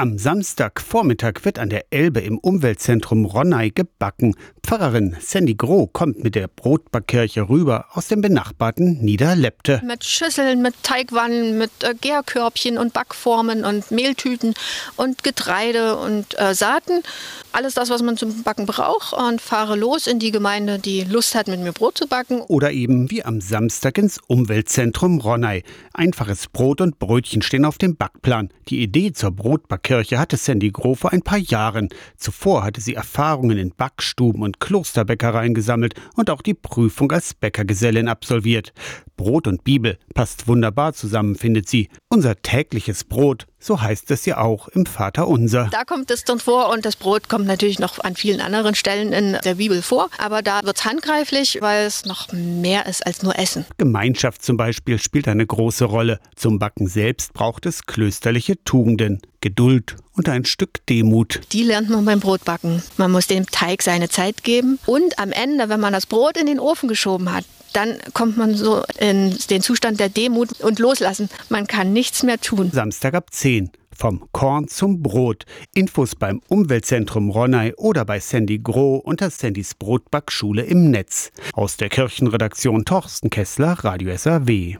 Am Samstagvormittag wird an der Elbe im Umweltzentrum Ronnay gebacken. Pfarrerin Sandy Groh kommt mit der Brotbackkirche rüber aus dem benachbarten Niederlepte. Mit Schüsseln, mit Teigwannen, mit äh, Gärkörbchen und Backformen und Mehltüten und Getreide und äh, Saaten. Alles das, was man zum Backen braucht und fahre los in die Gemeinde, die Lust hat, mit mir Brot zu backen. Oder eben wie am Samstag ins Umweltzentrum Ronnay. Einfaches Brot und Brötchen stehen auf dem Backplan. Die Idee zur Brotbackkirche Kirche hatte Sandy Groh vor ein paar Jahren. Zuvor hatte sie Erfahrungen in Backstuben und Klosterbäckereien gesammelt und auch die Prüfung als Bäckergesellin absolviert. Brot und Bibel passt wunderbar zusammen, findet sie. Unser tägliches Brot, so heißt es ja auch im Vater Unser. Da kommt es dann vor und das Brot kommt natürlich noch an vielen anderen Stellen in der Bibel vor. Aber da wird es handgreiflich, weil es noch mehr ist als nur Essen. Gemeinschaft zum Beispiel spielt eine große Rolle. Zum Backen selbst braucht es klösterliche Tugenden. Geduld und ein Stück Demut. Die lernt man beim Brotbacken. Man muss dem Teig seine Zeit geben und am Ende, wenn man das Brot in den Ofen geschoben hat, dann kommt man so in den Zustand der Demut und loslassen. Man kann nichts mehr tun. Samstag ab 10. Vom Korn zum Brot. Infos beim Umweltzentrum Ronnay oder bei Sandy Groh unter Sandys Brotbackschule im Netz. Aus der Kirchenredaktion Torsten Kessler, Radio SAW.